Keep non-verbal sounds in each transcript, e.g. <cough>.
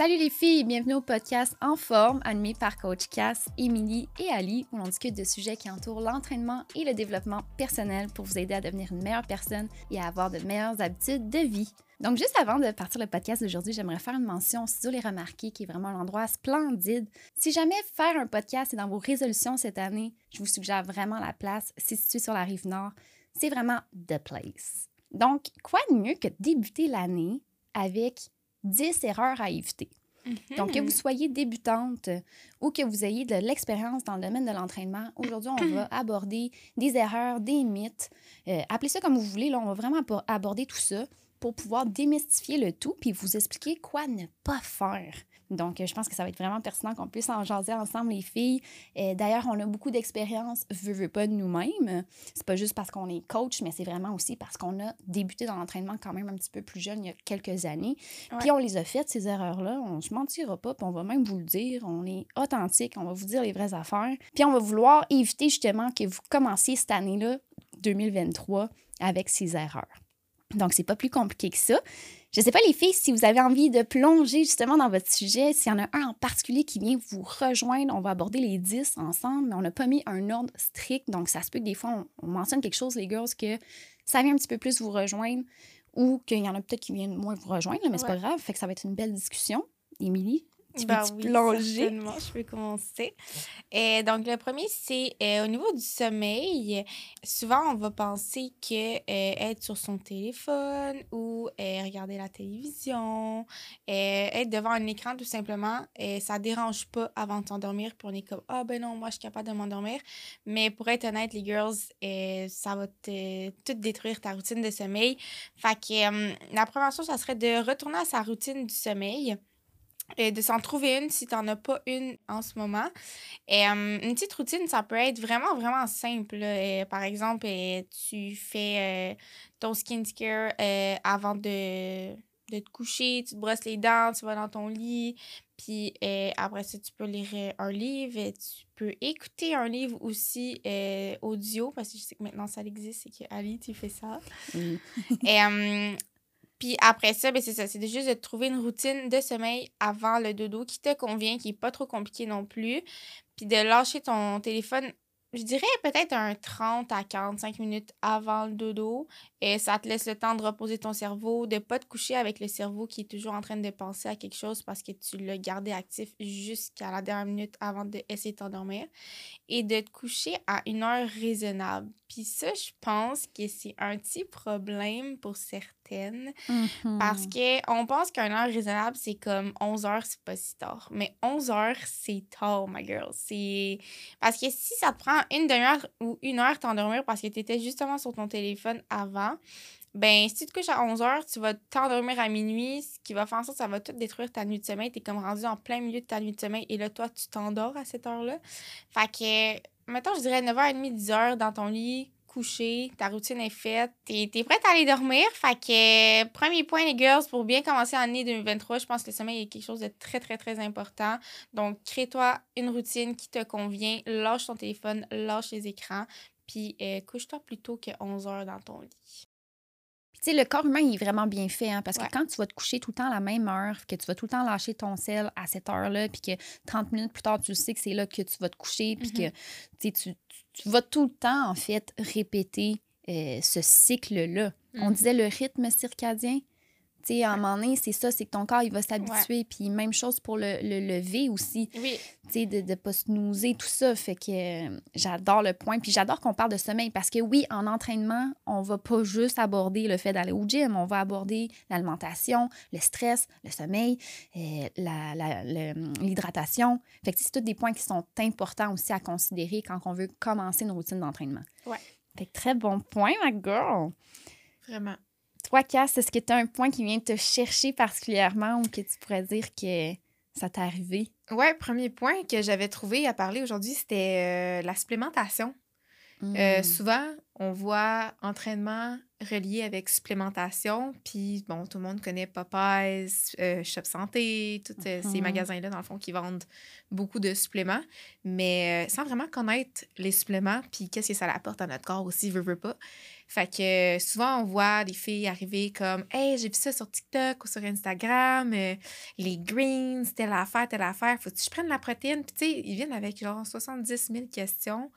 Salut les filles, bienvenue au podcast En forme, animé par Coach Cass, Émilie et Ali, où l'on discute de sujets qui entourent l'entraînement et le développement personnel pour vous aider à devenir une meilleure personne et à avoir de meilleures habitudes de vie. Donc, juste avant de partir le podcast d'aujourd'hui, j'aimerais faire une mention au Studio Les Remarqués, qui est vraiment un endroit splendide. Si jamais faire un podcast est dans vos résolutions cette année, je vous suggère vraiment la place. C'est situé sur la rive nord. C'est vraiment the place. Donc, quoi de mieux que débuter l'année avec 10 erreurs à éviter. Donc, que vous soyez débutante ou que vous ayez de l'expérience dans le domaine de l'entraînement, aujourd'hui, on va aborder des erreurs, des mythes. Euh, appelez ça comme vous voulez. Là, on va vraiment aborder tout ça pour pouvoir démystifier le tout puis vous expliquer quoi ne pas faire. Donc, je pense que ça va être vraiment pertinent qu'on puisse en jaser ensemble, les filles. Euh, d'ailleurs, on a beaucoup d'expérience, veux, veux pas de nous-mêmes. C'est pas juste parce qu'on est coach, mais c'est vraiment aussi parce qu'on a débuté dans l'entraînement quand même un petit peu plus jeune il y a quelques années. Puis on les a faites, ces erreurs-là. On se mentira pas, puis on va même vous le dire. On est authentique, on va vous dire les vraies affaires. Puis on va vouloir éviter justement que vous commenciez cette année-là, 2023, avec ces erreurs. Donc, c'est pas plus compliqué que ça. Je sais pas, les filles, si vous avez envie de plonger justement dans votre sujet, s'il y en a un en particulier qui vient vous rejoindre, on va aborder les 10 ensemble, mais on n'a pas mis un ordre strict. Donc, ça se peut que des fois, on, mentionne quelque chose, les girls, que ça vient un petit peu plus vous rejoindre ou qu'il y en a peut-être qui viennent moins vous rejoindre, mais c'est pas grave. Fait que ça va être une belle discussion. Émilie, tu ben oui, je vais commencer. Et donc, le premier, c'est euh, au niveau du sommeil. Souvent, on va penser que euh, être sur son téléphone ou euh, regarder la télévision, être devant un écran tout simplement, ça dérange pas avant de t'endormir. Puis on est comme, ah ben non, moi, je suis capable de m'endormir. Mais pour être honnête, les girls, ça va te, tout détruire ta routine de sommeil. Fait que la première chose, ça serait de retourner à sa routine du sommeil et de s'en trouver une si tu n'en as pas une en ce moment. Et, une petite routine, ça peut être vraiment, vraiment simple. par exemple, tu fais euh, ton skincare euh, avant de, de te coucher, tu te brosses les dents, tu vas dans ton lit, puis euh, après ça, tu peux lire un livre, et tu peux écouter un livre aussi audio, parce que je sais que maintenant ça existe, c'est que Ali, tu fais ça. et puis après ça, ben c'est ça. C'est juste de trouver une routine de sommeil avant le dodo qui te convient, qui n'est pas trop compliqué non plus. Puis de lâcher ton téléphone je dirais peut-être un 30 à 45 minutes avant le dodo. Et ça te laisse le temps de reposer ton cerveau, de ne pas te coucher avec le cerveau qui est toujours en train de penser à quelque chose parce que tu l'as gardé actif jusqu'à la dernière minute avant d'essayer de t'endormir. Et de te coucher à une heure raisonnable. Puis ça, je pense que c'est un petit problème pour Parce mm-hmm. qu'on pense qu'une heure raisonnable, c'est comme 11 heures, c'est pas si tard. Mais 11 heures, c'est tard, my girl. C'est... Parce que si ça te prend une demi-heure ou une heure t'endormir parce que tu étais justement sur ton téléphone avant, ben si tu te couches à 11 heures, tu vas t'endormir à minuit, ce qui va faire en sorte que ça va tout détruire ta nuit de sommeil. Tu es comme rendu en plein milieu de ta nuit de sommeil et là, toi, tu t'endors à cette heure-là. Fait que, mettons, je dirais 9h30, 10h dans ton lit, couché, ta routine est faite, t'es es prête à aller dormir. Fait que, premier point, les girls, pour bien commencer l'année 2023, je pense que le sommeil est quelque chose de très, très, très important. Donc, crée-toi une routine qui te convient, lâche ton téléphone, lâche les écrans, puis euh, couche-toi plutôt que 11 heures dans ton lit. Tu sais, le corps humain, il est vraiment bien fait, hein, parce que quand tu vas te coucher tout le temps à la même heure, que tu vas tout le temps lâcher ton sel à cette heure-là, puis que 30 minutes plus tard, tu sais que c'est là que tu vas te coucher, puis que mm-hmm. tu, tu, vas tout le temps, en fait, répéter euh, ce cycle-là. On mm. disait le rythme circadien sais, à un moment donné, c'est ça, c'est que ton corps, il va s'habituer. Puis même chose pour le, le lever aussi. Oui. Tu sais, de ne pas se nouser, tout ça. Fait que euh, j'adore le point. Puis j'adore qu'on parle de sommeil parce que oui, en entraînement, on va pas juste aborder le fait d'aller au gym. On va aborder l'alimentation, le stress, le sommeil, euh, l'hydratation. Fait que c'est tous des points qui sont importants aussi à considérer quand on veut commencer une routine d'entraînement. Ouais. Fait que très bon point, ma girl. Vraiment. Toi, Cass, est-ce que tu as un point qui vient te chercher particulièrement ou que tu pourrais dire que ça t'est arrivé? Oui, premier point que j'avais trouvé à parler aujourd'hui, c'était euh, la supplémentation. Euh, hmm. souvent, on voit entraînement relié avec supplémentation. Puis, bon, tout le monde connaît Popeyes, euh, Shop Santé, tous euh, ces Mhm. magasins-là, dans le fond, qui vendent beaucoup de suppléments. Mais euh, sans vraiment connaître les suppléments, puis qu'est-ce que ça apporte à notre corps aussi, veut, veut pas. Fait que souvent, on voit des filles arriver comme Hey, j'ai vu ça sur TikTok ou sur Instagram, les greens, telle affaire, telle affaire, faut que je prenne la protéine. Puis, tu sais, ils viennent avec genre 70 000 questions,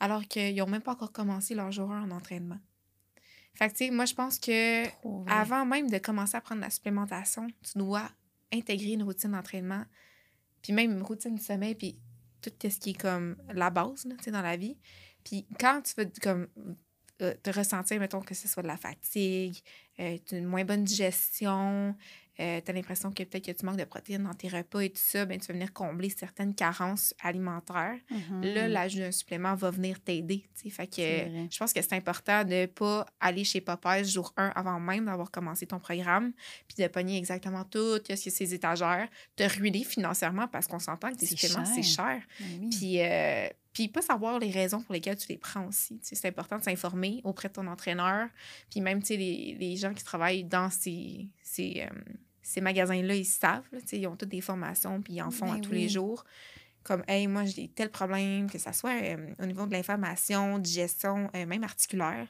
alors qu'ils n'ont même pas encore commencé leur jour 1 en entraînement. Fait que, tu sais, moi, je pense que Trop avant même de commencer à prendre la supplémentation, tu dois intégrer une routine d'entraînement, puis même une routine de sommeil, puis tout ce qui est comme la base, là, tu sais, dans la vie. Puis quand tu veux comme euh, te ressentir, mettons, que ce soit de la fatigue, euh, une moins bonne digestion, euh, tu as l'impression que peut-être que tu manques de protéines dans tes repas et tout ça, ben, tu vas venir combler certaines carences alimentaires. Mhm. Là, l'ajout d'un supplément va venir t'aider. Fait que je pense que c'est important de ne pas aller chez Popeyes jour 1 avant même d'avoir commencé ton programme, puis de pogner exactement tout, ce a ces étagères, te ruiner financièrement parce qu'on s'entend que tes C'est suppléments, c'est cher. Ben oui. Puis, euh, puis pas savoir les raisons pour lesquelles tu les prends aussi. Tu sais, c'est important de s'informer auprès de ton entraîneur. Puis même, tu sais, les, les gens qui travaillent dans ces, ces, euh, ces magasins-là, ils savent. là, ils ont toutes des formations, puis ils en font à Ben tous les jours. Comme, hey, moi, j'ai tel problème, que ça soit euh, au niveau de l'information, digestion, euh, même articulaire.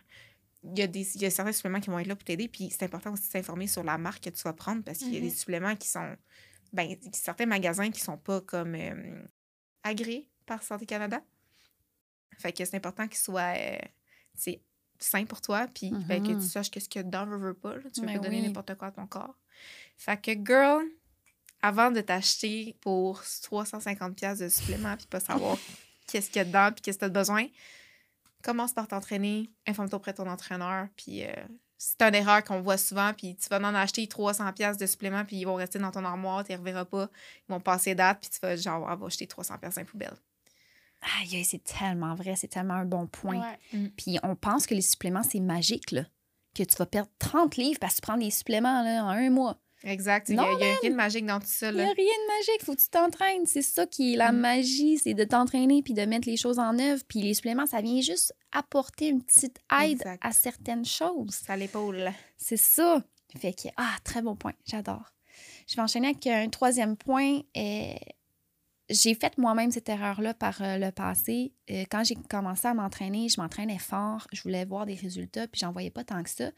Il y, a des, il y a certains suppléments qui vont être là pour t'aider. Puis c'est important aussi de s'informer sur la marque que tu vas prendre parce qu'il y a des Mhm. suppléments qui sont. Ben, certains magasins qui sont pas comme euh, agréés par Santé Canada. Fait que c'est important qu'ils soient sains pour toi, puis ben, que Mhm. tu saches qu'est-ce qu'il y a dedans, veux, veux pas. là. Tu veux Ben pas donner oui. n'importe quoi à ton corps. Fait que, girl, avant de t'acheter pour 350$ piastres de supplément, puis pas savoir <laughs> qu'est-ce qu'il y a dedans, puis qu'est-ce que tu as besoin, commence par t'entraîner, informe-toi auprès de ton entraîneur, puis euh, c'est une erreur qu'on voit souvent, puis tu vas en acheter 300$ piastres de supplément, puis ils vont rester dans ton armoire, tu les reverras pas, ils vont passer date, puis tu vas genre, ah, va acheter 300$ piastres dans les poubelles. Aïe, aïe, c'est tellement vrai, c'est tellement un bon point. Ouais. Puis on pense que les suppléments, c'est magique, là. Que tu vas perdre 30 livres parce que tu prends des suppléments là, en un mois. Exact. Il n'y a, rien de magique dans tout ça. Il n'y Là. a rien de magique, faut que tu t'entraînes. C'est ça qui est la Mm. magie, c'est de t'entraîner puis de mettre les choses en œuvre. Puis les suppléments, ça vient juste apporter une petite aide Exact. à certaines choses. À l'épaule. C'est ça. Fait que, ah, très bon point, j'adore. Je vais enchaîner avec un troisième point. Euh, j'ai fait moi-même cette erreur-là par euh, le passé. Euh, quand j'ai commencé à m'entraîner, je m'entraînais fort, je voulais voir des résultats, puis j'en voyais pas tant que ça,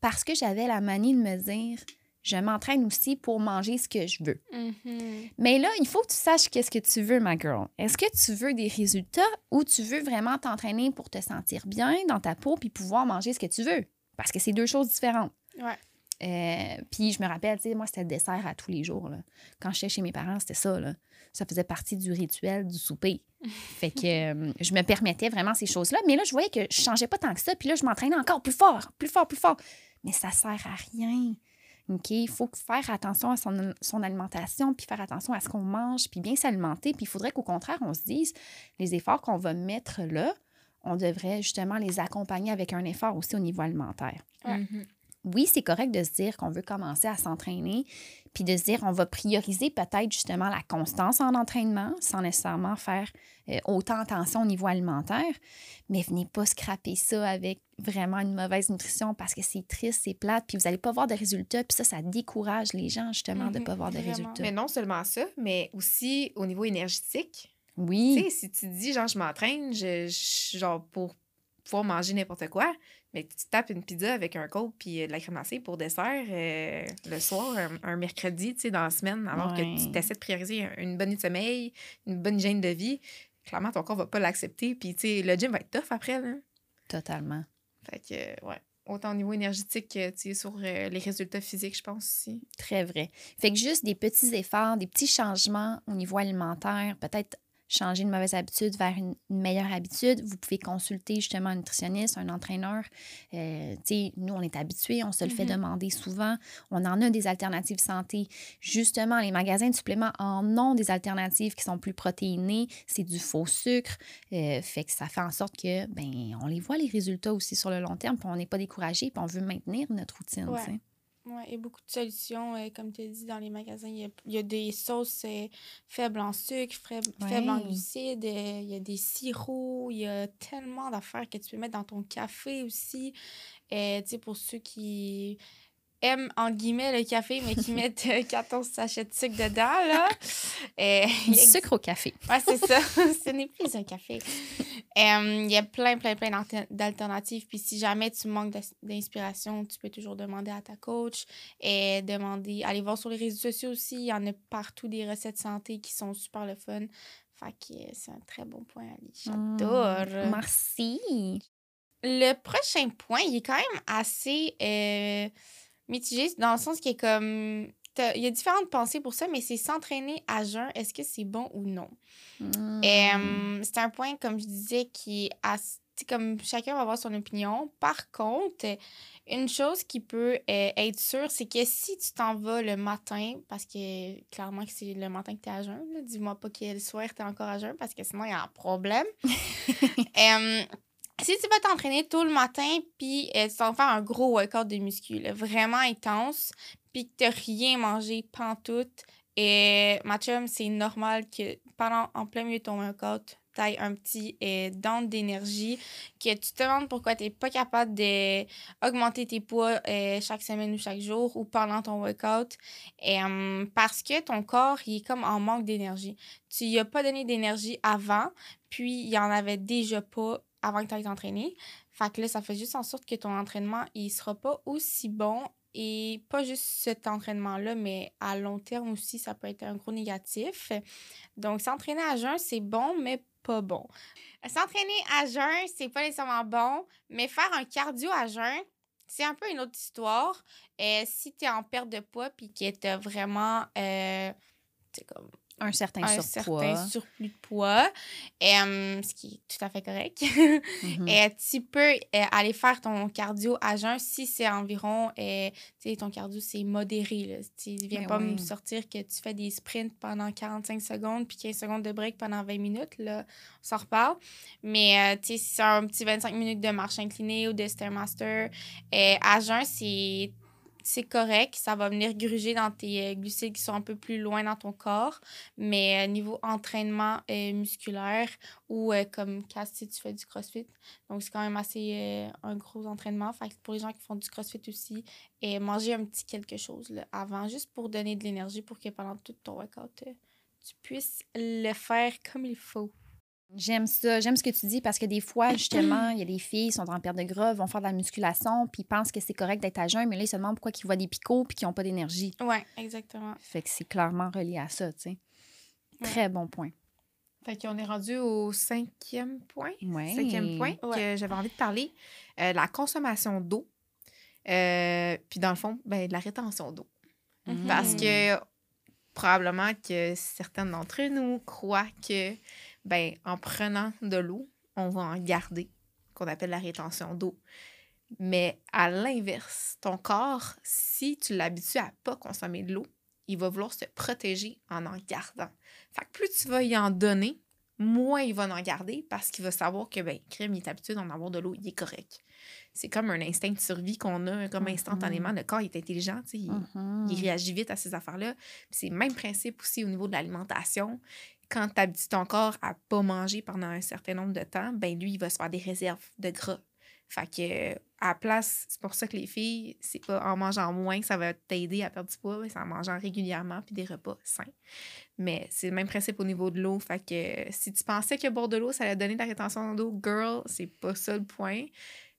parce que j'avais la manie de me dire, je m'entraîne aussi pour manger ce que je veux. Mhm. Mais là, il faut que tu saches qu'est-ce que tu veux, ma girl. Est-ce que tu veux des résultats ou tu veux vraiment t'entraîner pour te sentir bien dans ta peau puis pouvoir manger ce que tu veux? Parce que c'est deux choses différentes. Ouais. Euh, puis je me rappelle, tu sais, moi, c'était le dessert à tous les jours. là. Quand j'étais chez mes parents, c'était ça. Là. Ça faisait partie du rituel du souper. <laughs> fait que euh, je me permettais vraiment ces choses-là. Mais là, je voyais que je changeais pas tant que ça. Puis là, je m'entraînais encore plus fort, plus fort, plus fort. Mais ça sert à rien. OK? Il faut faire attention à son, son alimentation, puis faire attention à ce qu'on mange, puis bien s'alimenter. Puis il faudrait qu'au contraire, on se dise, les efforts qu'on va mettre là, on devrait justement les accompagner avec un effort aussi au niveau alimentaire Ouais. Mhm. Oui, c'est correct de se dire qu'on veut commencer à s'entraîner, puis de se dire on va prioriser peut-être justement la constance en entraînement sans nécessairement faire euh, autant attention au niveau alimentaire, mais venez pas scraper ça avec vraiment une mauvaise nutrition parce que c'est triste, c'est plate, puis vous n'allez pas voir de résultats, puis ça, ça décourage les gens justement de ne Mhm, pas voir de vraiment. résultats. Mais non seulement ça, mais aussi au niveau énergétique. Tu Oui, sais, si tu dis, genre, je m'entraîne, je, je- genre, pour pouvoir manger n'importe quoi, mais tu tapes une pizza avec un coke puis euh, de la crème glacée pour dessert euh, le soir, un, un mercredi, tu sais, dans la semaine, alors Ouais. que tu essaies de prioriser un- une bonne nuit de sommeil, une bonne hygiène de vie, clairement, ton corps va pas l'accepter. Puis, tu sais, le gym va être tough après, là. totalement. Fait que, euh, ouais. Autant au niveau énergétique que, sur euh, les résultats physiques, je pense aussi. Très vrai. Fait que juste des petits efforts, des petits changements au niveau alimentaire, peut-être changer une mauvaise habitude vers une, une meilleure habitude. Vous pouvez consulter justement un nutritionniste, un entraîneur. Euh, nous, on est habitués, on se le fait Mhm. demander souvent. On en a des alternatives santé. Justement, les magasins de suppléments en ont des alternatives qui sont plus protéinées. C'est du faux sucre. Euh, fait que ça fait en sorte que, ben, on les voit les résultats aussi sur le long terme, puis on n'est pas découragé, puis on veut maintenir notre routine. Ouais. Ouais, il y a beaucoup de solutions, euh, comme tu as dit, dans les magasins. Il y a, il y a des sauces euh, faibles en sucre, faibles, faibles en glucides, euh, il y a des sirops, il y a tellement d'affaires que tu peux mettre dans ton café aussi. Tu sais, pour ceux qui aiment, en guillemets, le café, mais qui <laughs> mettent euh, 14 sachets de sucre dedans, là. <laughs> Euh, il Du y a- sucre au café. Ouais, c'est ça. <laughs> Ce n'est plus un café. Euh, Il y a plein, plein, plein d'alter- d'alternatives. Puis si jamais tu manques d'inspiration, tu peux toujours demander à ta coach et demander, aller voir sur les réseaux sociaux aussi. Il y en a partout des recettes santé qui sont super le fun. Fait que euh, c'est un très bon point, Ali. J'adore. Mm, Merci. Le prochain point, il est quand même assez euh, mitigé dans le sens qu'il est comme. Il y a différentes pensées pour ça, mais c'est s'entraîner à jeun, est-ce que c'est bon ou non? Mm. Euh, c'est un point, comme je disais, qui est comme chacun va avoir son opinion. Par contre, une chose qui peut euh, être sûre, c'est que si tu t'en vas le matin, parce que clairement que c'est le matin que tu es à jeun, dis-moi pas que le soir tu es encore à jeun, parce que sinon il y a un problème. <laughs> si tu vas t'entraîner tôt le matin, puis euh, tu vas faire un gros workout de muscu, là, vraiment intense, puis que tu rien mangé pantoute, et ma chum, c'est normal que pendant, en plein milieu de ton workout, tu aies un petit euh, down d'énergie, que tu te demandes pourquoi tu n'es pas capable d'augmenter tes poids euh, chaque semaine ou chaque jour ou pendant ton workout, euh, parce que ton corps, il est comme en manque d'énergie. Tu lui as pas donné d'énergie avant, puis il y en avait déjà pas avant que tu ailles t'entraîner. Fait que là, ça fait juste en sorte que ton entraînement, il sera pas aussi bon et pas juste cet entraînement-là, mais à long terme aussi, ça peut être un gros négatif. Donc, s'entraîner à jeun, c'est bon, mais pas bon. S'entraîner à jeun, c'est pas nécessairement bon, mais faire un cardio à jeun, c'est un peu une autre histoire. Euh, si tu es en perte de poids puis que tu vraiment euh, comme Un certain un surpoids. certain surplus de poids, euh, ce qui est tout à fait correct. <laughs> Mhm. Et tu peux euh, aller faire ton cardio à jeun si c'est environ, euh, tu sais, ton cardio, c'est modéré. Là. Tu viens Mais pas me sortir que tu fais des sprints pendant 45 secondes puis 15 secondes de break pendant 20 minutes. Là, on s'en reparle. Mais euh, tu sais, si c'est un petit 25 minutes de marche inclinée ou de Stairmaster, euh, à jeun, c'est c'est correct, ça va venir gruger dans tes euh, glucides qui sont un peu plus loin dans ton corps, mais euh, niveau entraînement euh, musculaire ou comme Cass, si tu fais du crossfit, donc c'est quand même assez un gros entraînement. Pour les gens qui font du crossfit aussi, et manger un petit quelque chose avant, juste pour donner de l'énergie pour que pendant tout ton workout, tu puisses le faire comme il faut. J'aime ça. J'aime ce que tu dis parce que des fois, justement, il y a des filles qui sont en perte de gras, vont faire de la musculation, puis ils pensent que c'est correct d'être à jeun, mais là, ils se demandent pourquoi ils voient des picots puis qu'ils n'ont pas d'énergie. Ouais, exactement. Fait que c'est clairement relié à ça, tu sais. Ouais. Très bon point. Fait qu'on est rendu au cinquième point. Ouais. Cinquième point Ouais. que j'avais envie de parler. euh, la consommation d'eau. Euh, puis dans le fond, ben, de la rétention d'eau. Mhm. Parce que probablement que certaines d'entre nous croient que ben, en prenant de l'eau, on va en garder, qu'on appelle la rétention d'eau. Mais à l'inverse, ton corps, si tu l'habitues à pas consommer de l'eau, il va vouloir se protéger en en gardant. Fait que plus tu vas y en donner, moins il va en garder parce qu'il va savoir que, ben, crème, il est habitué d'en avoir de l'eau, il est correct. C'est comme un instinct de survie qu'on a comme Mhm. instantanément. Le corps il est intelligent, il, Mhm. il réagit vite à ces affaires-là. C'est le même principe aussi au niveau de l'alimentation. Quand tu habitues ton corps à pas manger pendant un certain nombre de temps, ben lui, il va se faire des réserves de gras. Fait que, à la place, c'est pour ça que les filles, c'est pas en mangeant moins que ça va t'aider à perdre du poids, c'est en mangeant régulièrement puis des repas sains. Mais c'est le même principe au niveau de l'eau. Fait que si tu pensais que boire de l'eau, ça allait donner de la rétention d'eau, girl, c'est pas ça le point.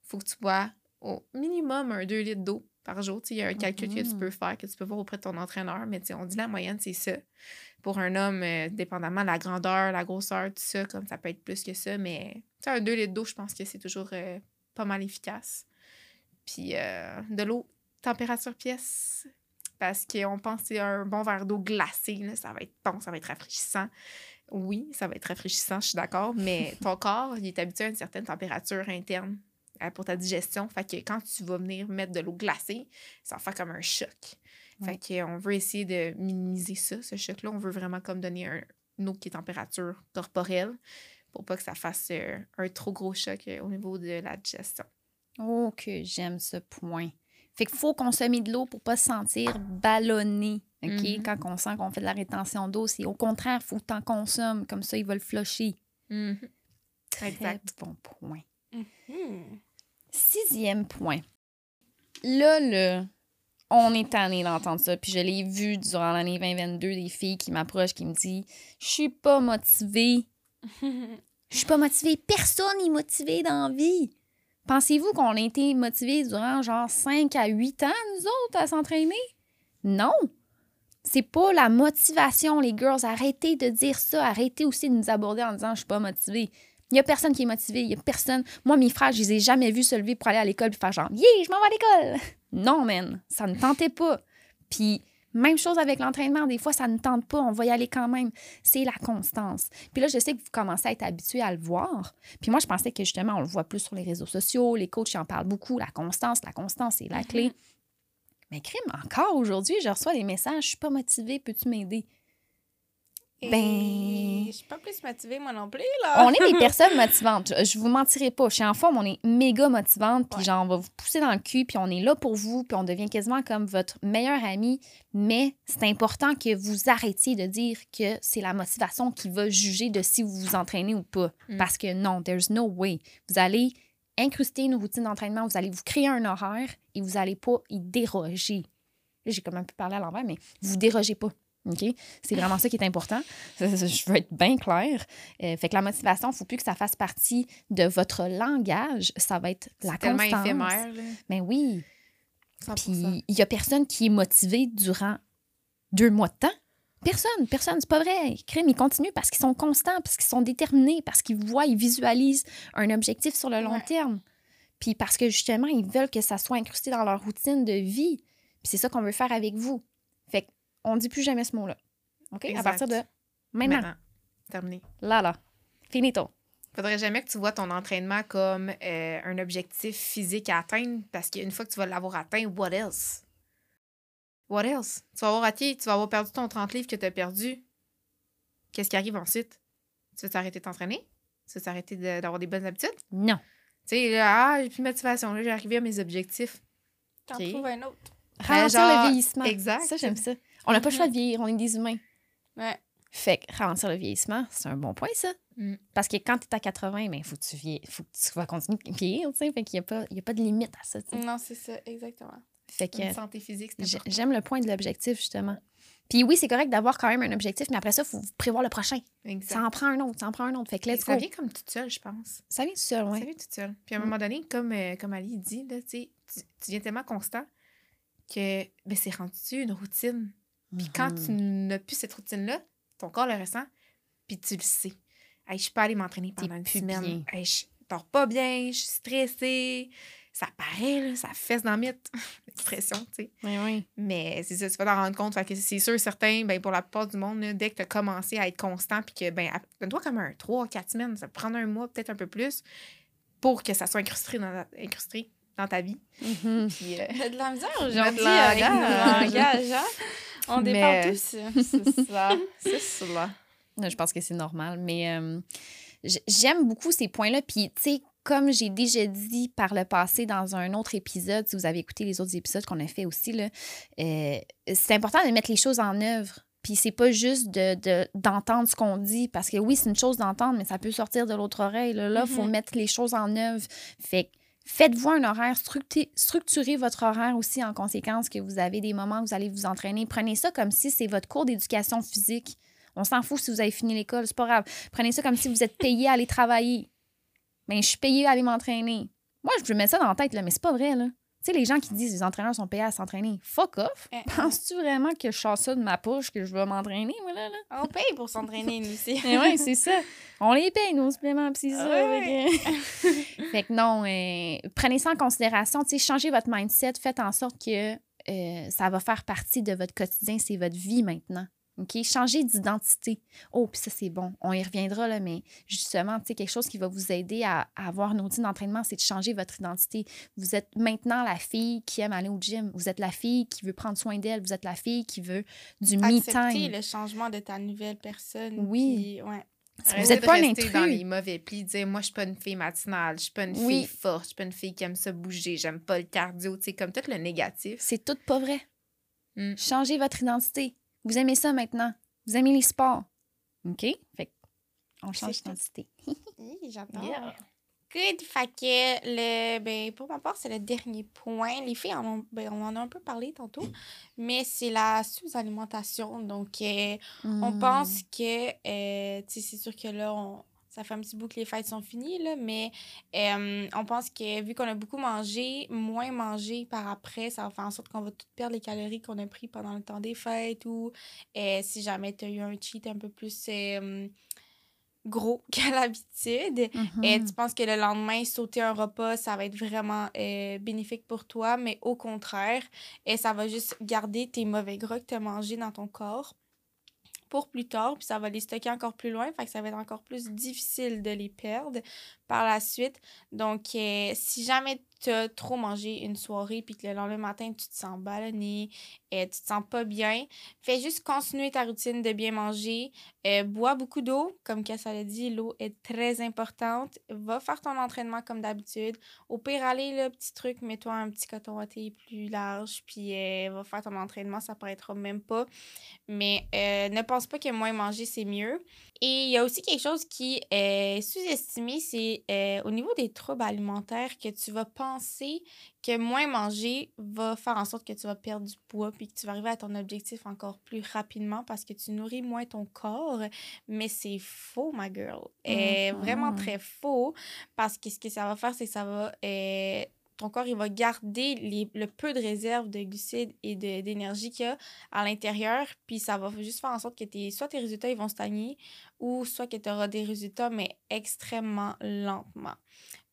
Faut que tu bois au minimum un 2 litres d'eau par jour. Il y a un calcul que tu Mhm. peux faire, que tu peux voir auprès de ton entraîneur, mais on dit la moyenne, c'est ça. Pour un homme, euh, dépendamment de la grandeur, la grosseur, tout ça, comme ça peut être plus que ça, mais un 2 litres d'eau, je pense que c'est toujours euh, pas mal efficace. Puis euh, de l'eau, température pièce, parce qu'on pense que c'est un bon verre d'eau glacé, là, ça va être bon, ça va être rafraîchissant. Oui, ça va être rafraîchissant, je suis d'accord, mais ton corps, il est habitué à une certaine température interne pour ta digestion. Fait que quand tu vas venir mettre de l'eau glacée, ça va faire comme un choc. Ouais. Fait qu'on veut essayer de minimiser ça, ce choc-là. On veut vraiment comme donner un, une eau qui est température corporelle pour pas que ça fasse euh, un trop gros choc euh, au niveau de la digestion. Oh, que j'aime ce point. Fait qu'il faut consommer de l'eau pour pas se sentir ballonné. OK? Mhm. Quand on sent qu'on fait de la rétention d'eau, c'est au contraire, il faut que tu en consommes. Comme ça, il va le flusher. Mhm. Très Exact. bon point. Hmm. Sixième point. Là, là, on est tanné d'entendre ça. Puis je l'ai vu durant l'année 2022, des filles qui m'approchent, qui me disent Je suis pas motivée. <laughs> Je suis pas motivée. Personne n'est motivé dans la vie. Pensez-vous qu'on a été motivés durant genre 5 à 8 ans, nous autres, à s'entraîner? Non. C'est pas la motivation, les girls. Arrêtez de dire ça. Arrêtez aussi de nous aborder en disant je suis pas motivée. Il y a personne qui est motivé. Il y a personne. Moi, mes frères, je les ai jamais vus se lever pour aller à l'école et faire genre Yeah, je m'en vais à l'école. Non, man. Ça ne tentait pas. Puis, même chose avec l'entraînement. Des fois, ça ne tente pas. On va y aller quand même. C'est la constance. Puis là, je sais que vous commencez à être habitués à le voir. Puis moi, je pensais que justement, on le voit plus sur les réseaux sociaux. Les coachs ils en parlent beaucoup. La constance, la constance, c'est la clé. Mais crime, encore aujourd'hui, je reçois des messages. Je suis pas motivée. Peux-tu m'aider? Ben- Je suis pas plus motivée, moi non plus, là. on est des <laughs> personnes motivantes. Je, je vous mentirai pas. Chez En forme, on est méga motivante. Puis Ouais. genre, on va vous pousser dans le cul. Puis on est là pour vous. Puis on devient quasiment comme votre meilleur ami. Mais c'est important que vous arrêtiez de dire que c'est la motivation qui va juger de si vous vous entraînez ou pas. Mm. Parce que non, there's no way. Vous allez incruster une routine d'entraînement. Vous allez vous créer un horaire et vous allez pas y déroger. Là, j'ai comme un peu parlé à l'envers, mais vous dérogez pas. OK? C'est vraiment ça qui est important. Je veux être bien claire. Euh, fait que la motivation, il ne faut plus que ça fasse partie de votre langage. Ça va être la tellement constance. éphémère. Mais oui. 100%. Puis il y a personne qui est motivé durant deux mois de temps. Personne, personne, c'est pas vrai. Crime, ils continuent parce qu'ils sont constants, parce qu'ils sont déterminés, parce qu'ils voient, ils visualisent un objectif sur le long Ouais. terme. Puis parce que justement, ils veulent que ça soit incrusté dans leur routine de vie. Puis c'est ça qu'on veut faire avec vous. Qu'on ne dit plus jamais ce mot-là. OK? À partir de maintenant. Maintenant. Terminé. Là, là. Finito. Faudrait jamais que tu vois ton entraînement comme euh, un objectif physique à atteindre parce qu'une fois que tu vas l'avoir atteint, what else? What else? Tu vas avoir atteint, tu vas avoir perdu ton 30 livres que tu as perdu. Qu'est-ce qui arrive ensuite? Tu veux t'arrêter de t'entraîner? Tu veux t'arrêter de- d'avoir des bonnes habitudes? Non. Tu sais, là, ah, j'ai plus de motivation, là, j'ai arrivé à mes objectifs. T'en Ok. trouves un autre. Ralentir le vieillissement. exact. Ça, j'aime ça. On n'a pas le choix de vieillir, on est des humains. Ouais. Fait que ralentir le vieillissement, c'est un bon point, ça. Mm. Parce que quand tu es à 80, il faut que tu vieilles, faut que tu vas continuer de vieillir, tu sais. Fait qu'il n'y a, pas- il y a pas de limite à ça, tu sais. Non, c'est ça, exactement. Fait que Une santé physique, c'est j'aime le point de l'objectif, justement. Puis oui, c'est correct d'avoir quand même un objectif, mais après ça, il faut prévoir le prochain. Exact. Ça en prend un autre, ça en prend un autre. Fait que let's ça go. vient comme toute seule, je pense. Ça vient tout seul, Ça ouais. vient toute seule. Puis à un Mm. moment donné, comme, euh, comme Ali dit, là, tu, tu deviens tellement constant que ben, c'est rendu une routine. Puis quand tu Mhm. n'as plus cette routine-là, ton corps le ressent, puis tu le sais. Hey, je suis pas allée m'entraîner pendant une semaine. Hey, je dors pas bien, je suis stressée. Ça paraît, là, ça fesse dans le mythe. <laughs> L'expression, tu sais. Oui, oui. Mais c'est ça, tu vas t'en rendre compte. Fait que c'est sûr, certain, ben, pour la plupart du monde, là, dès que tu as commencé à être constant, puis que, ben, donne-toi comme un 3, 4 semaines, ça peut prendre un mois, peut-être un peu plus, pour que ça soit incrusté dans, la- incrusté dans ta vie. Mhm. Puis, euh, <laughs> de la misère de <laughs> aujourd'hui avec nos langage. langages, hein? On dépend tous. c'est <laughs> ça, c'est cela. Je pense que c'est normal, mais euh, j'aime beaucoup ces points-là. Puis, tu sais, comme j'ai déjà dit par le passé dans un autre épisode, si vous avez écouté les autres épisodes qu'on a fait aussi, là, euh, c'est important de mettre les choses en œuvre. Puis c'est pas juste de, de- d'entendre ce qu'on dit, parce que oui, c'est une chose d'entendre, mais ça peut sortir de l'autre oreille. Là, il faut Mhm. mettre les choses en œuvre. Fait que faites-vous un horaire, structurez, votre horaire aussi en conséquence que vous avez des moments où vous allez vous entraîner. Prenez ça comme si c'est votre cours d'éducation physique. On s'en fout si vous avez fini l'école, c'est pas grave. Prenez ça comme si vous êtes payé à aller travailler. Mais je suis payé à aller m'entraîner. Moi, je me mets ça dans la tête, là, mais c'est pas vrai, là. Tu sais, les gens qui disent que les entraîneurs sont payés à s'entraîner. Fuck off. Eh, Penses-tu vraiment que je sors ça de ma poche, que je vais m'entraîner, moi, là? là? On paye pour s'entraîner, nous aussi. Mais ouais, c'est ça. On les paye, nos suppléments, c'est ça. Ouais. Fait, que... <laughs> fait que non, euh, prenez ça en considération. Tu sais, changez votre mindset. Faites en sorte que euh, ça va faire partie de votre quotidien. C'est votre vie maintenant. OK? Changez d'identité. Oh, puis ça, c'est bon. On y reviendra, là, mais justement, tu sais, quelque chose qui va vous aider à, à avoir une routine d'entraînement, c'est de changer votre identité. Vous êtes maintenant la fille qui aime aller au gym. Vous êtes la fille qui veut prendre soin d'elle. Vous êtes la fille qui veut du Accepter me-time. le changement de ta nouvelle personne. Oui. puis, ouais. vous êtes pas rester dans les mauvais plis, dire moi je suis pas une fille matinale, je suis pas une fille forte, je suis pas une fille qui aime ça bouger, j'aime pas le cardio, tu sais comme tout le négatif. C'est tout pas vrai. Hmm. Changez votre identité. Vous aimez ça maintenant. Vous aimez les sports. OK? Fait on change d'identité. oui, <laughs> j'adore. Good. Fait que, le, ben, pour ma part, c'est le dernier point. Les filles, en ben, on en a un peu parlé tantôt, mais c'est la sous-alimentation. Donc, euh, on hmm. pense que, euh, tu sais, c'est sûr que là, on, ça fait un petit bout que les fêtes sont finies, là, mais euh, on pense que vu qu'on a beaucoup mangé, moins mangé par après, ça va faire en sorte qu'on va tout perdre les calories qu'on a pris pendant le temps des fêtes ou si jamais tu as eu un cheat un peu plus gros <laughs> qu'à l'habitude. Et mm-hmm. tu penses que le lendemain, sauter un repas, ça va être vraiment euh, bénéfique pour toi, mais au contraire, et ça va juste garder tes mauvais gras que tu as mangés dans ton corps pour plus tard, puis ça va les stocker encore plus loin, fait que ça va être encore plus difficile de les perdre par la suite. Donc, euh, si jamais tu as trop mangé une soirée puis que le lendemain matin, tu te sens ballonné, euh, tu te sens pas bien, fais juste continuer ta routine de bien manger. Euh, bois beaucoup d'eau. Comme Cass l'a dit, l'eau est très importante. Va faire ton entraînement comme d'habitude. Au pire, allez, le petit truc, mets-toi un petit coton thé plus large, puis va faire ton entraînement, ça paraîtra même pas. Mais ne pense pas que moins manger, c'est mieux. Et il y a aussi quelque chose qui est sous-estimé, c'est euh, au niveau des troubles alimentaires que tu vas penser que moins manger va faire en sorte que tu vas perdre du poids puis que tu vas arriver à ton objectif encore plus rapidement parce que tu nourris moins ton corps. Mais c'est faux, ma girl. Et vraiment mm-hmm. très faux parce que ce que ça va faire, c'est que ça va... Euh, ton corps, il va garder les, le peu de réserve de glucides et d'énergie qu'il y a à l'intérieur, puis ça va juste faire en sorte que tes, soit tes résultats ils vont stagner ou soit que tu auras des résultats, mais extrêmement lentement.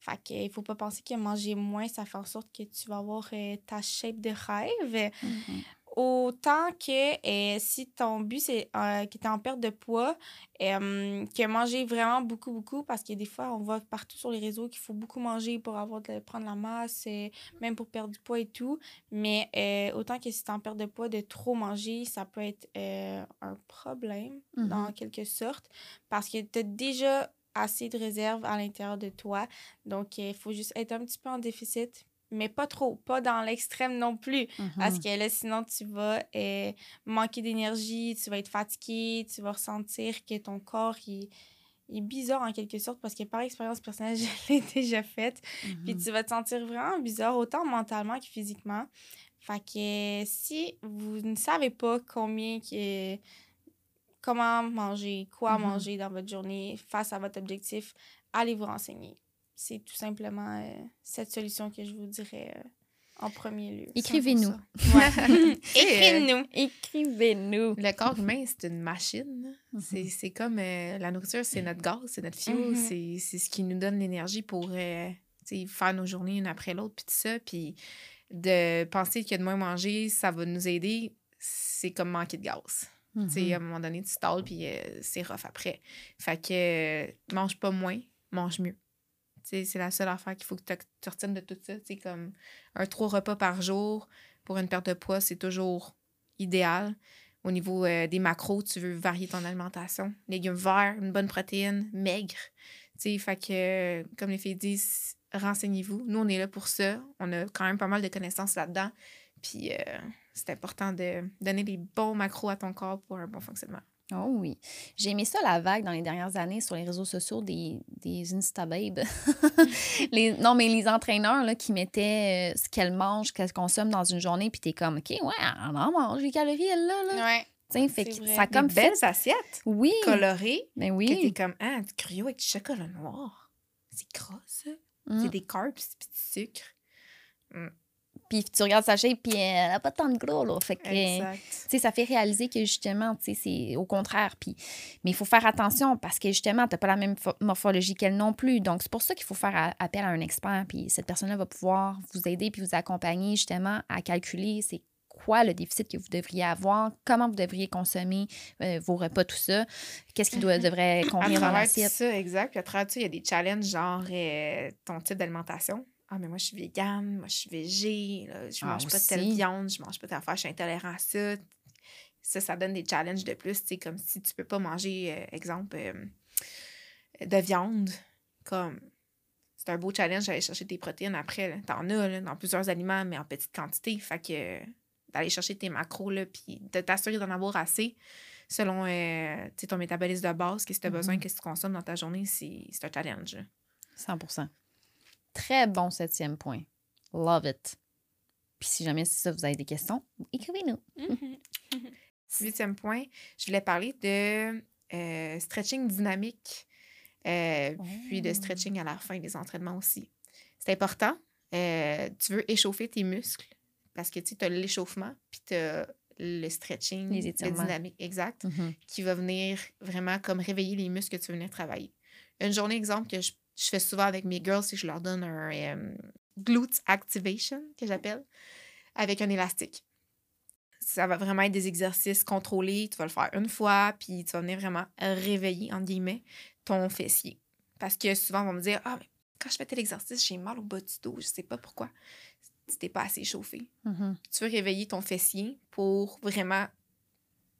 Fait qu'il faut pas penser que manger moins, ça fait en sorte que tu vas avoir euh, ta shape de rêve. Mm-hmm. Autant que euh, si ton but, c'est euh, que tu es en perte de poids, euh, que manger vraiment beaucoup, beaucoup, parce que des fois, on voit partout sur les réseaux qu'il faut beaucoup manger pour avoir de, prendre la masse, même pour perdre du poids et tout. Mais autant que si tu es en perte de poids, de trop manger, ça peut être un problème, dans mm-hmm. quelque sorte, parce que tu as déjà assez de réserve à l'intérieur de toi. Donc, il faut juste être un petit peu en déficit mais pas trop, pas dans l'extrême non plus. Parce mhm. que là, sinon, tu vas euh, manquer d'énergie, tu vas être fatigué, tu vas ressentir que ton corps, il, est bizarre en quelque sorte, parce que par expérience personnelle, <laughs> je l'ai déjà faite. Puis mhm. tu vas te sentir vraiment bizarre, autant mentalement que physiquement. Fait que si vous ne savez pas combien que comment manger, quoi mhm. manger dans votre journée face à votre objectif, allez vous renseigner c'est tout simplement euh, cette solution que je vous dirais euh, en premier lieu. Écrivez-nous. <laughs> Écrivez-nous. Écrivez-nous. Le corps humain, c'est une machine. Mm-hmm. C'est comme euh, la nourriture, c'est notre gaz, c'est notre fuel, mm-hmm. c'est ce qui nous donne l'énergie pour faire nos journées une après l'autre, puis tout ça. Puis de penser que de moins manger, ça va nous aider, c'est comme manquer de gaz. Mm-hmm. À un moment donné, tu stalles, puis c'est rough après. Fait que mange pas moins, mange mieux. C'est la seule affaire qu'il faut que tu retiennes de tout ça. C'est comme un trois repas par jour pour une perte de poids, c'est toujours idéal. Au niveau euh, des macros, tu veux varier ton alimentation. Légumes verts, une bonne protéine, maigre. fait que, comme les filles disent, renseignez-vous. Nous, on est là pour ça. On a quand même pas mal de connaissances là-dedans. Puis, euh, c'est important de donner les bons macros à ton corps pour un bon fonctionnement. Oh oui. J'ai aimé ça, la vague, dans les dernières années sur les réseaux sociaux des, des Instababes. <laughs> les, non, mais les entraîneurs là, qui mettaient euh, ce qu'elles mangent, qu'elles consomment dans une journée, puis t'es comme, OK, ouais, on en mange les calories, elle, là. là. Ouais. fait que ça comme Des belles assiettes. Oui. Colorées. Ben oui. Que t'es comme, ah, du cryo avec du chocolat noir. C'est gras, ça. C'est mm. des carbs puis du sucre. Mm. Puis tu regardes sa shape, puis elle n'a pas tant de gros, là. Fait que, tu ça fait réaliser que justement, tu sais, c'est au contraire. Puis, mais il faut faire attention parce que justement, tu n'as pas la même morphologie qu'elle non plus. Donc, c'est pour ça qu'il faut faire appel à un expert. Puis cette personne-là va pouvoir vous aider puis vous accompagner justement à calculer c'est quoi le déficit que vous devriez avoir, comment vous devriez consommer euh, vos repas, tout ça, qu'est-ce qui doit, mm-hmm. devrait contenir dans l'assiette. ça, exact. Puis à travers ça, il y a des challenges genre euh, ton type d'alimentation. Ah, mais moi, je suis végane, moi, je suis végé, je mange pas de telle viande, je mange pas de affaire, je suis intolérant à ça. Ça, ça donne des challenges de plus, tu comme si tu peux pas manger, euh, exemple, euh, de viande. Comme, c'est un beau challenge d'aller chercher tes protéines après. T'en as là, dans plusieurs aliments, mais en petite quantité. Fait que d'aller chercher tes macros, là, puis de t'assurer d'en avoir assez selon euh, ton métabolisme de base, qu'est-ce que tu as besoin, Mhm. qu'est-ce que tu consommes dans ta journée, c'est c'est un challenge. 100 Très bon septième point. Love it. Puis si jamais c'est ça, vous avez des questions, écrivez-nous. <laughs> Huitième point, je voulais parler de euh, stretching dynamique, euh, puis de Oh. stretching à la fin des entraînements aussi. C'est important. Euh, tu veux échauffer tes muscles parce que tu as l'échauffement, puis tu as le stretching, Les le dynamique exact, Mhm. qui va venir vraiment comme réveiller les muscles que tu veux venir travailler. Une journée exemple que je, je fais souvent avec mes girls, c'est que je leur donne un glute activation, que j'appelle, avec un élastique. Ça va vraiment être des exercices contrôlés. Tu vas le faire une fois, puis tu vas venir vraiment réveiller, entre guillemets, ton fessier. Parce que souvent, on va me dire Ah, mais quand je fais tel exercice, j'ai mal au bas du dos, je sais pas pourquoi. Tu t'es pas assez chauffé Mhm. tu veux réveiller ton fessier pour vraiment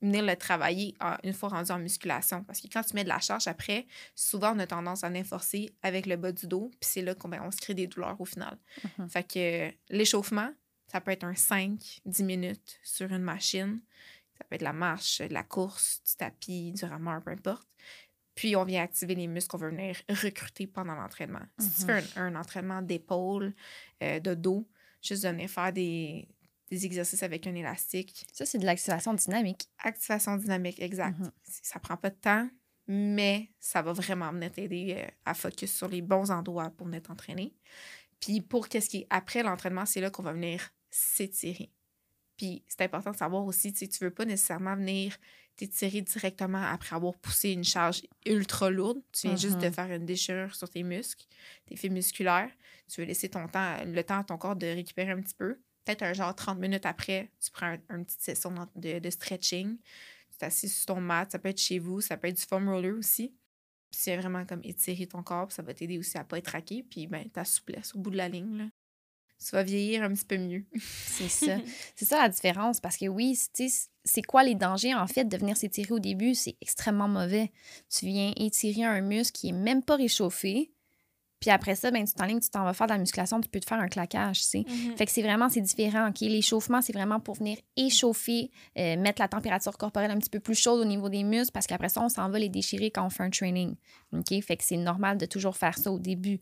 venir le travailler en- une fois rendu en musculation. Parce que quand tu mets de la charge après, souvent on a tendance à venir forcer avec le bas du dos, puis c'est là qu'on ben, on se crée des douleurs au final. Mhm. Fait que euh, l'échauffement, ça peut être un 5-10 minutes sur une machine. Ça peut être la marche, de la course, du tapis, du rameur, peu importe. Puis on vient activer les muscles qu'on veut venir recruter pendant l'entraînement. Si tu Mhm. fais un, un entraînement d'épaule, euh, de dos, juste de venir faire des, des exercices avec un élastique. Ça, c'est de l'activation dynamique. Activation dynamique, exact. Mhm. Ça prend pas de temps, mais ça va vraiment venir t'aider euh, à focus sur les bons endroits pour venir t'entraîner. Puis pour qu'est-ce qui est après l'entraînement, c'est là qu'on va venir s'étirer. Puis c'est important de savoir aussi, tu tu veux pas nécessairement venir t'étirer directement après avoir poussé une charge ultra lourde. Tu viens juste de Mhm. faire une déchirure sur tes muscles, tes fibres musculaires. Tu veux laisser ton temps, le temps à ton corps de récupérer un petit peu. Peut-être un genre 30 minutes après, tu prends un- une petite session de, de stretching. Tu t'assis sur ton mat, ça peut être chez vous, ça peut être du foam roller aussi. Puis c'est vraiment comme étirer ton corps, ça va t'aider aussi à pas être raqué, puis ben ta souplesse au bout de la ligne là. Tu vas vieillir un petit peu mieux. C'est <laughs> ça. c'est ça la différence. Parce que oui, tu sais, c'est quoi les dangers, en fait, de venir s'étirer au début? C'est extrêmement mauvais. Tu viens étirer un muscle qui est même pas réchauffé. Puis après ça, ben, tu t'enlignes, tu t'en vas faire de la musculation, tu peux te faire un claquage, tu sais. Mhm. Fait que c'est vraiment, c'est différent? L'échauffement, c'est vraiment pour venir échauffer, euh, mettre la température corporelle un petit peu plus chaude au niveau des muscles, parce qu'après ça, on s'en va les déchirer quand on fait un training, OK? Fait que c'est normal de toujours faire ça au début.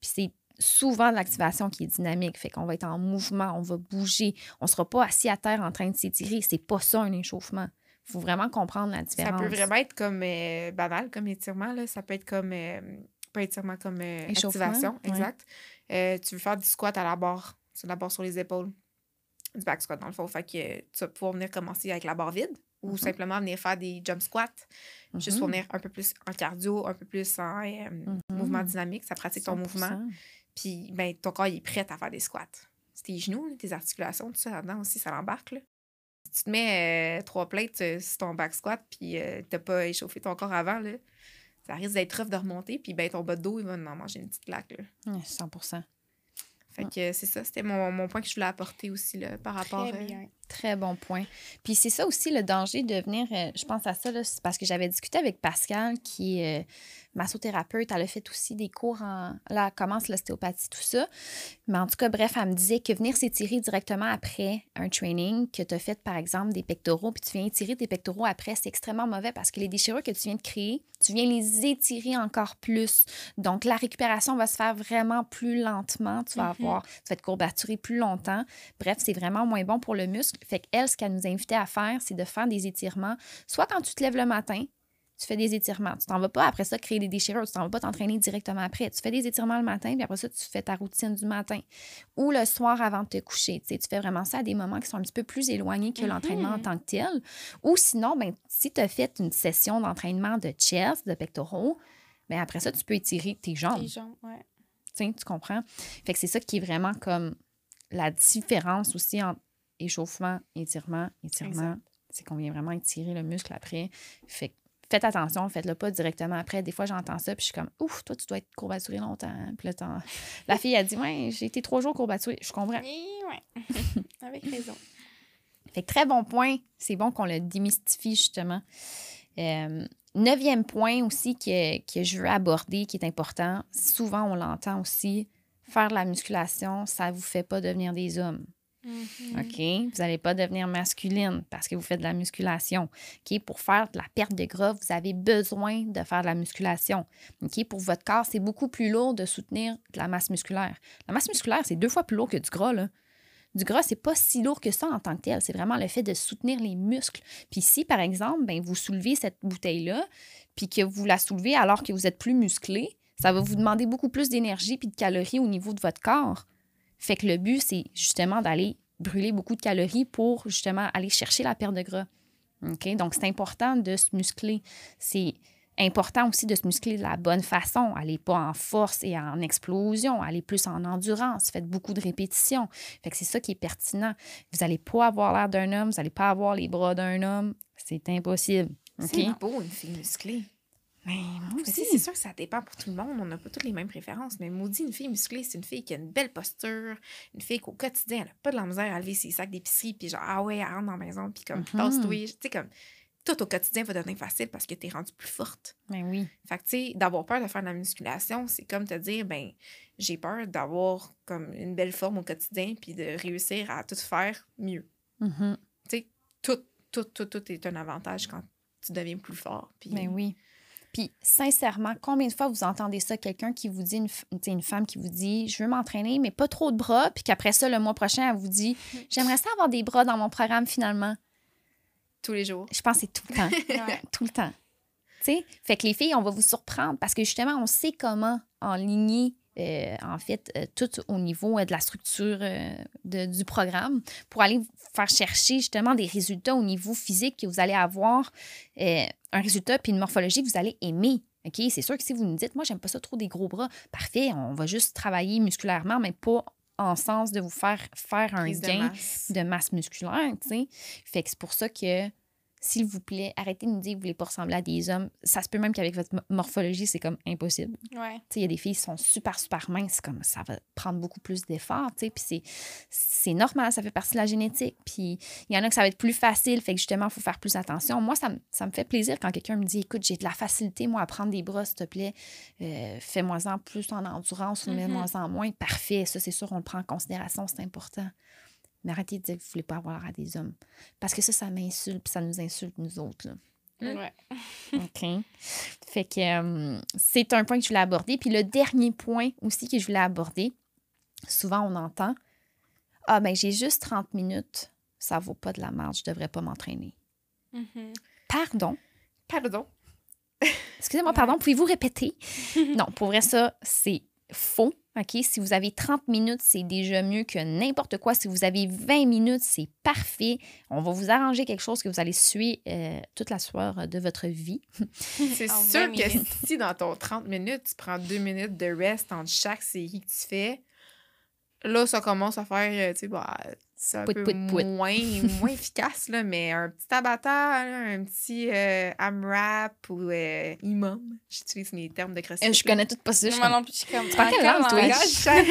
Puis c'est souvent de l'activation qui est dynamique, fait qu'on va être en mouvement, on va bouger, on sera pas assis à terre en train de s'étirer, c'est pas ça un échauffement. faut vraiment comprendre la Ça différence. peut vraiment être comme euh, banal comme étirement là, ça peut être comme euh, pas étirement comme euh, activation, ouais. exact. Euh, tu veux faire du squat à la barre, sur la barre sur les épaules. Du back squat dans le fond, fait que euh, tu vas pouvoir venir commencer avec la barre vide ou Mhm. simplement venir faire des jump squats. Juste pour Mhm. venir un peu plus en cardio, un peu plus en euh, Mhm. mouvement dynamique, ça pratique ton mouvement. 100%. Puis, ben, ton corps il est prêt à faire des squats. C'est tes genoux, tes articulations, tout ça là-dedans aussi, ça l'embarque. là. Si tu te mets euh, trois plates euh, sur ton back squat, puis euh, t'as pas échauffé ton corps avant, là, ça risque d'être rough de remonter, puis ben, ton bas de dos, il va en manger une petite claque. Là. Ouais, 100 Fait que c'est ça, c'était mon, mon point que je voulais apporter aussi là, par rapport Très euh, bien. Très bon point. Puis c'est ça aussi le danger de venir, euh, je pense à ça, là, c'est parce que j'avais discuté avec Pascal, qui est euh, massothérapeute. Elle a fait aussi des cours en. Là, elle commence l'ostéopathie, tout ça. Mais en tout cas, bref, elle me disait que venir s'étirer directement après un training, que tu as fait par exemple des pectoraux, puis tu viens étirer tes pectoraux après, c'est extrêmement mauvais parce que les déchirures que tu viens de créer, tu viens les étirer encore plus. Donc la récupération va se faire vraiment plus lentement. Tu vas Mhm. avoir, tu vas être courbaturé plus longtemps. Bref, c'est vraiment moins bon pour le muscle. Fait qu'elle, ce qu'elle nous invitait à faire, c'est de faire des étirements. Soit quand tu te lèves le matin, tu fais des étirements. Tu t'en vas pas après ça créer des déchirures. Tu t'en vas pas t'entraîner directement après. Tu fais des étirements le matin, puis après ça, tu fais ta routine du matin. Ou le soir avant de te coucher. Tu sais, tu fais vraiment ça à des moments qui sont un petit peu plus éloignés que Mhm. l'entraînement en tant que tel. Ou sinon, ben, si tu as fait une session d'entraînement de chest, de pectoraux, ben après ça, tu peux étirer tes jambes. Les jambes, ouais. Tu sais, tu comprends? Fait que c'est ça qui est vraiment comme la différence aussi entre échauffement, étirement, étirement. C'est qu'on vient vraiment étirer le muscle après. Fait que faites attention, faites-le pas directement après. Des fois, j'entends ça, puis je suis comme, ouf, toi, tu dois être courbaturé longtemps. hein. Puis <laughs> la fille a dit, ouais, j'ai été trois jours courbaturée. Je comprends. Et ouais. <laughs> Avec raison. Fait que très bon point. C'est bon qu'on le démystifie, justement. Euh, neuvième point aussi que, que je veux aborder, qui est important, souvent on l'entend aussi, faire de la musculation, ça ne vous fait pas devenir des hommes. Mhm. OK? Vous n'allez pas devenir masculine parce que vous faites de la musculation. OK? Pour faire de la perte de gras, vous avez besoin de faire de la musculation. OK? Pour votre corps, c'est beaucoup plus lourd de soutenir de la masse musculaire. La masse musculaire, c'est deux fois plus lourd que du gras. Du gras, c'est pas si lourd que ça en tant que tel. C'est vraiment le fait de soutenir les muscles. Puis si, par exemple, ben, vous soulevez cette bouteille-là, puis que vous la soulevez alors que vous êtes plus musclé, ça va vous demander beaucoup plus d'énergie puis de calories au niveau de votre corps. Fait que le but, c'est justement d'aller brûler beaucoup de calories pour justement aller chercher la perte de gras. OK? Donc, c'est important de se muscler. C'est important aussi de se muscler de la bonne façon. Allez pas en force et en explosion, allez plus en endurance. Faites beaucoup de répétitions. Fait que c'est ça qui est pertinent. Vous n'allez pas avoir l'air d'un homme, vous n'allez pas avoir les bras d'un homme. C'est impossible. OK? C'est beau, une fille musclée. Mais moi Mais aussi. C'est sûr que ça dépend pour tout le monde. On n'a pas toutes les mêmes préférences. Mais maudit, une fille musclée, c'est une fille qui a une belle posture. Une fille qu'au quotidien, elle n'a pas de la misère à lever ses sacs d'épicerie. Puis genre, ah ouais, elle rentre dans la maison. Puis comme, Mhm. tasse-toi. Tu sais, comme, tout au quotidien va devenir facile parce que tu es rendue plus forte. Ben oui. Fait que, tu sais, d'avoir peur de faire de la musculation, c'est comme te dire, ben, j'ai peur d'avoir comme une belle forme au quotidien puis de réussir à tout faire mieux. Mhm. Tout, tout, tout, tout est un avantage quand tu deviens plus fort. Puis, Ben oui. Puis, sincèrement, combien de fois vous entendez ça, quelqu'un qui vous dit, une, une femme qui vous dit, je veux m'entraîner, mais pas trop de bras, puis qu'après ça, le mois prochain, elle vous dit, j'aimerais ça avoir des bras dans mon programme finalement. tous les jours. Je pense que c'est tout le temps. <laughs> Ouais. tout le temps. Tu sais? Fait que les filles, on va vous surprendre parce que justement, on sait comment enligner, euh, en fait, euh, tout au niveau euh, de la structure de- du programme pour aller faire chercher justement des résultats au niveau physique que vous allez avoir, un résultat puis une morphologie que vous allez aimer. OK? C'est sûr que si vous nous dites, moi, j'aime pas ça trop des gros bras, parfait, on va juste travailler musculairement, mais pas en sens de vous faire faire un Prise de gain masse. de masse musculaire, tu sais? Fait que c'est pour ça que, s'il vous plaît, arrêtez de nous dire que vous voulez pas ressembler à des hommes. Ça se peut même qu'avec votre mo- morphologie, c'est comme impossible. Ouais. Il y a des filles qui sont super, super minces, comme ça va prendre beaucoup plus d'efforts, puis c'est, c'est normal, ça fait partie de la génétique. Puis il y en a que ça va être plus facile, fait que justement, il faut faire plus attention. Moi, ça, me- ça me fait plaisir quand quelqu'un me dit, écoute, j'ai de la facilité, moi, à prendre des bras, s'il te plaît, Euh, fais-moi-en plus en endurance ou Mhm. mets-moi-en moins. Parfait, ça, c'est sûr, on le prend en considération, c'est important. Mais arrêtez de dire que vous ne voulez pas avoir l'air à des hommes. Parce que ça, ça m'insulte, puis ça nous insulte, nous autres. là. Ouais. OK. Fait que euh, c'est un point que je voulais aborder. Puis le dernier point aussi que je voulais aborder, souvent on entend Ah, ben j'ai juste 30 minutes, ça vaut pas de la marge, je devrais pas m'entraîner. Mhm. Pardon? Pardon? Excusez-moi, pardon, pouvez-vous répéter? non, pour vrai, ça, c'est faux. OK? Si vous avez 30 minutes, c'est déjà mieux que n'importe quoi. Si vous avez 20 minutes, c'est parfait. On va vous arranger quelque chose que vous allez suer euh, toute la soirée de votre vie. <laughs> C'est sûr 20 que minutes. <laughs> si dans ton 30 minutes, tu prends deux minutes de rest entre chaque série que tu fais, là, ça commence à faire, euh, tu sais, bah, c'est un peu moins, moins <laughs> efficace, là, mais un petit tabata, là, un petit euh, AMRAP ou euh, imam. J'utilise mes termes de CrossFit. Euh, je connais tout pas ça. je suis Moi comme, non plus, je suis comme. pas en quelle quelle langue, toi? À langage? chaque,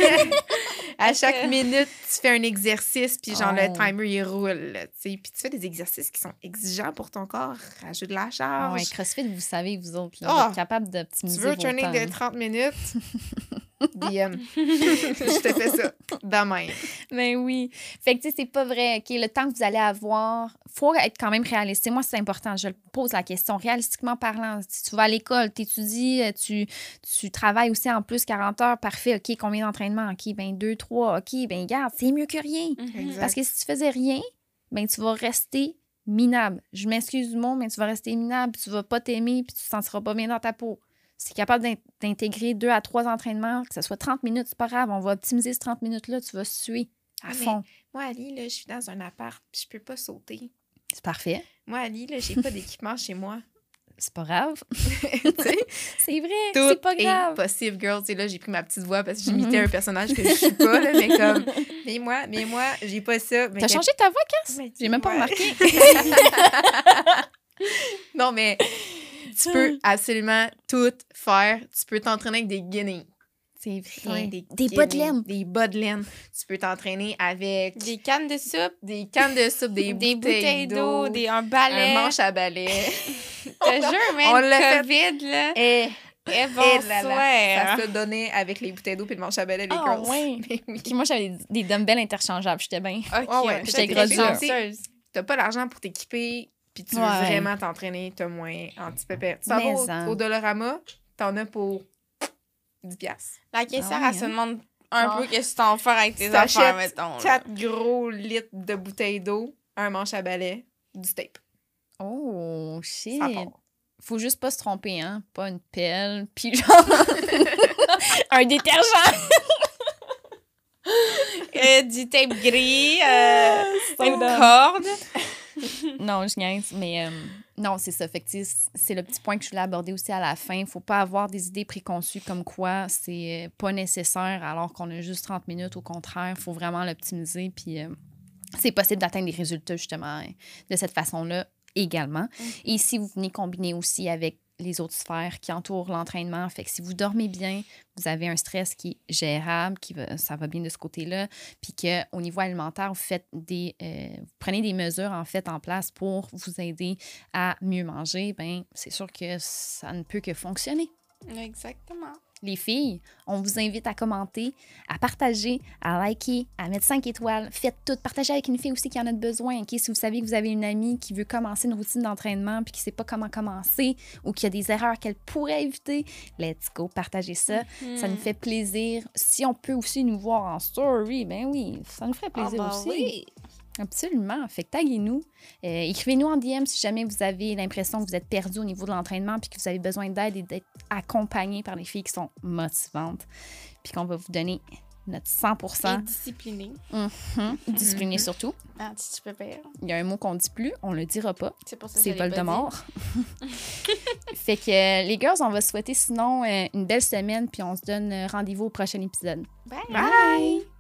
à <laughs> chaque minute, tu fais un exercice, puis genre, Oh. le timer, il roule, tu. Puis tu fais des exercices qui sont exigeants pour ton corps. Rajoute de la Ah charge. ouais, CrossFit, vous savez, vous autres, là, Ah! vous êtes capable Tu d'optimiser veux un training de 30 minutes? <laughs> DM. <laughs> je te fais ça. Demain. Ben oui. Fait que, tu sais, c'est pas vrai. OK, le temps que vous allez avoir, faut être quand même réaliste. Moi, c'est important. Je pose la question. Réalistiquement parlant, si tu vas à l'école, tu étudies, tu, tu travailles aussi en plus 40 heures, parfait. OK, combien d'entraînements? OK, ben 2, 3. OK, ben garde, c'est mieux que rien. Mhm. Parce que si tu faisais rien, ben tu vas rester minable. Je m'excuse du mot, mais tu vas rester minable, puis tu vas pas t'aimer, puis tu te sentiras pas bien dans ta peau. Es capable d'in- d'intégrer deux à trois entraînements, que ce soit 30 minutes, c'est pas grave, on va optimiser ces 30 minutes-là, tu vas suer à Ah, fond. Moi, Ali, là, je suis dans un appart, je peux pas sauter. C'est parfait. Moi, Ali, là, j'ai pas d'équipement chez moi. <laughs> C'est pas grave. <laughs> C'est vrai, c'est pas grave. possible, girl. Tu là, j'ai pris ma petite voix parce que j'imitais Mhm. un personnage que je suis pas, là, mais comme, mais moi, mais moi, j'ai pas ça. T'as changé ta voix, Cass? J'ai même pas remarqué. <laughs> Non, mais tu peux absolument tout faire. Tu peux t'entraîner avec des guinées. C'est Ouais, vrai. des, Des bas de laine. Des bas de laine. Tu peux t'entraîner avec Des cannes de soupe, des cannes de soupe, des, des bouteilles d'eau, des, un un balai. manche à balai. <laughs> Je te jure, l'a fait. COVID, là. Et, Et et là, là, bonsoir. ça se donnait avec les bouteilles d'eau puis le manche à balai, les ouais. <laughs> Mais oui. Puis moi, j'avais des, des dumbbells interchangeables. J'étais bien. Ok, Ah ouais, j'étais t'es grosse. T'as pas l'argent pour t'équiper puis tu veux Ouais. vraiment t'entraîner, t'as moins anti-pépère. Tu t'en vas au, au Dollarama, t'en as pour 10 piastres. La caissière, Ah ouais, elle se hein? demande un Genre, peu qu'est-ce que tu en fais avec tes tu affaires, mettons. là. 4 gros litres de bouteilles d'eau, un manche à balai, du tape. Oh, shit. Faut juste pas se tromper, hein. Pas une pelle, puis genre <laughs> un détergent. Euh, du tape gris, euh, une dumb. corde. <laughs> non, je niaise, mais euh, non, c'est ça. Fait que, c'est le petit point que je voulais aborder aussi à la fin. Faut pas avoir des idées préconçues comme quoi c'est euh, pas nécessaire alors qu'on a juste 30 minutes. Au contraire, faut vraiment l'optimiser. Puis euh, c'est possible d'atteindre des résultats justement euh, de cette façon-là également. Et si vous venez combiner aussi avec les autres sphères qui entourent l'entraînement, fait que si vous dormez bien, vous avez un stress qui est gérable, qui va, ça va bien de ce côté-là, puis qu'au niveau alimentaire, vous faites des, euh, vous prenez des mesures en fait en place pour vous aider à mieux manger, ben c'est sûr que ça ne peut que fonctionner. Exactement. Les filles, on vous invite à commenter, à partager, à liker, à mettre 5 étoiles. Faites tout. Partagez avec une fille aussi qui en a besoin. Si vous savez que vous avez une amie qui veut commencer une routine d'entraînement puis qui ne sait pas comment commencer ou qui a des erreurs qu'elle pourrait éviter, let's go, partagez ça. Ça Hmm. nous fait plaisir. Si on peut aussi nous voir en story, ben oui, ça nous ferait Ah, plaisir bah aussi. oui. Absolument. Fait que taguez-nous. Euh, Écrivez-nous en DM si jamais vous avez l'impression que vous êtes perdu au niveau de l'entraînement puis que vous avez besoin d'aide et d'être accompagné par des filles qui sont motivantes. Puis qu'on va vous donner notre 100 Et discipliné. Mhm. <laughs> discipliné surtout. Ah, tu peux. Il y a un mot qu'on dit plus, on le dira pas. C'est pour ça que C'est Voldemort. <laughs> fait que euh, les girls, on va souhaiter sinon euh, une belle semaine puis on se donne rendez-vous au prochain épisode. Bye. Bye!